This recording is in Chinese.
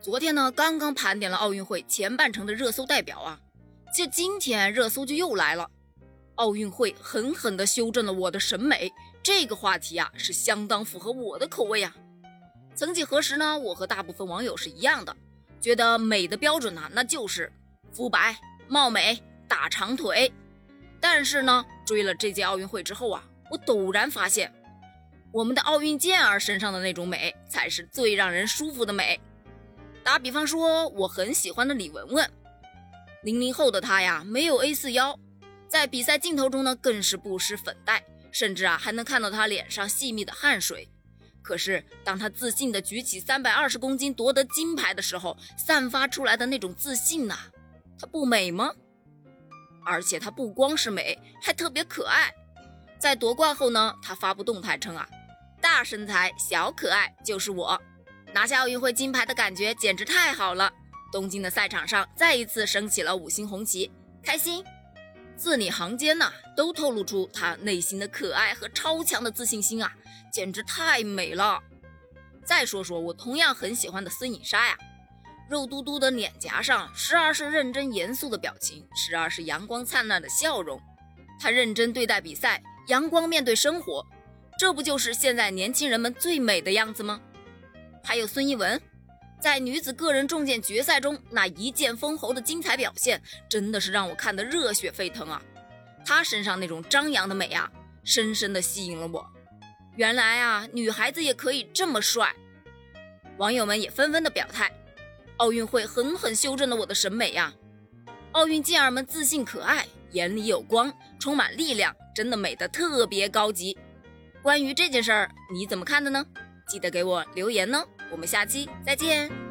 昨天呢，刚刚盘点了奥运会前半程的热搜代表啊，这今天热搜就又来了。奥运会狠狠地修正了我的审美，这个话题啊是相当符合我的口味啊。曾几何时呢，我和大部分网友是一样的，觉得美的标准呢，那就是肤白貌美、大长腿。但是呢，追了这届奥运会之后啊，我陡然发现，我们的奥运健儿身上的那种美，才是最让人舒服的美。打比方说，我很喜欢的李雯雯，零零后的她呀，没有 A 四腰，在比赛镜头中呢，更是不施粉黛，甚至啊，还能看到她脸上细密的汗水。可是，当她自信地举起三百二十公斤夺得金牌的时候，散发出来的那种自信呐，她不美吗？而且她不光是美，还特别可爱。在夺冠后呢，她发布动态称啊，大身材、小可爱就是我。拿下奥运会金牌的感觉简直太好了！东京的赛场上再一次升起了五星红旗，开心。字里行间呐，都透露出他内心的可爱和超强的自信心啊，简直太美了。再说说我同样很喜欢的孙颖莎呀，肉嘟嘟的脸颊上时而是认真严肃的表情，时而是阳光灿烂的笑容。她认真对待比赛，阳光面对生活，这不就是现在年轻人们最美的样子吗？还有孙一文，在女子个人重剑决赛中那一剑封喉的精彩表现，真的是让我看得热血沸腾啊！她身上那种张扬的美啊，深深的吸引了我。原来啊，女孩子也可以这么帅。网友们也纷纷的表态，奥运会狠狠修正了我的审美呀！奥运健儿们自信可爱，眼里有光，充满力量，真的美得特别高级。关于这件事儿，你怎么看的呢？记得给我留言哦。我们下期再见。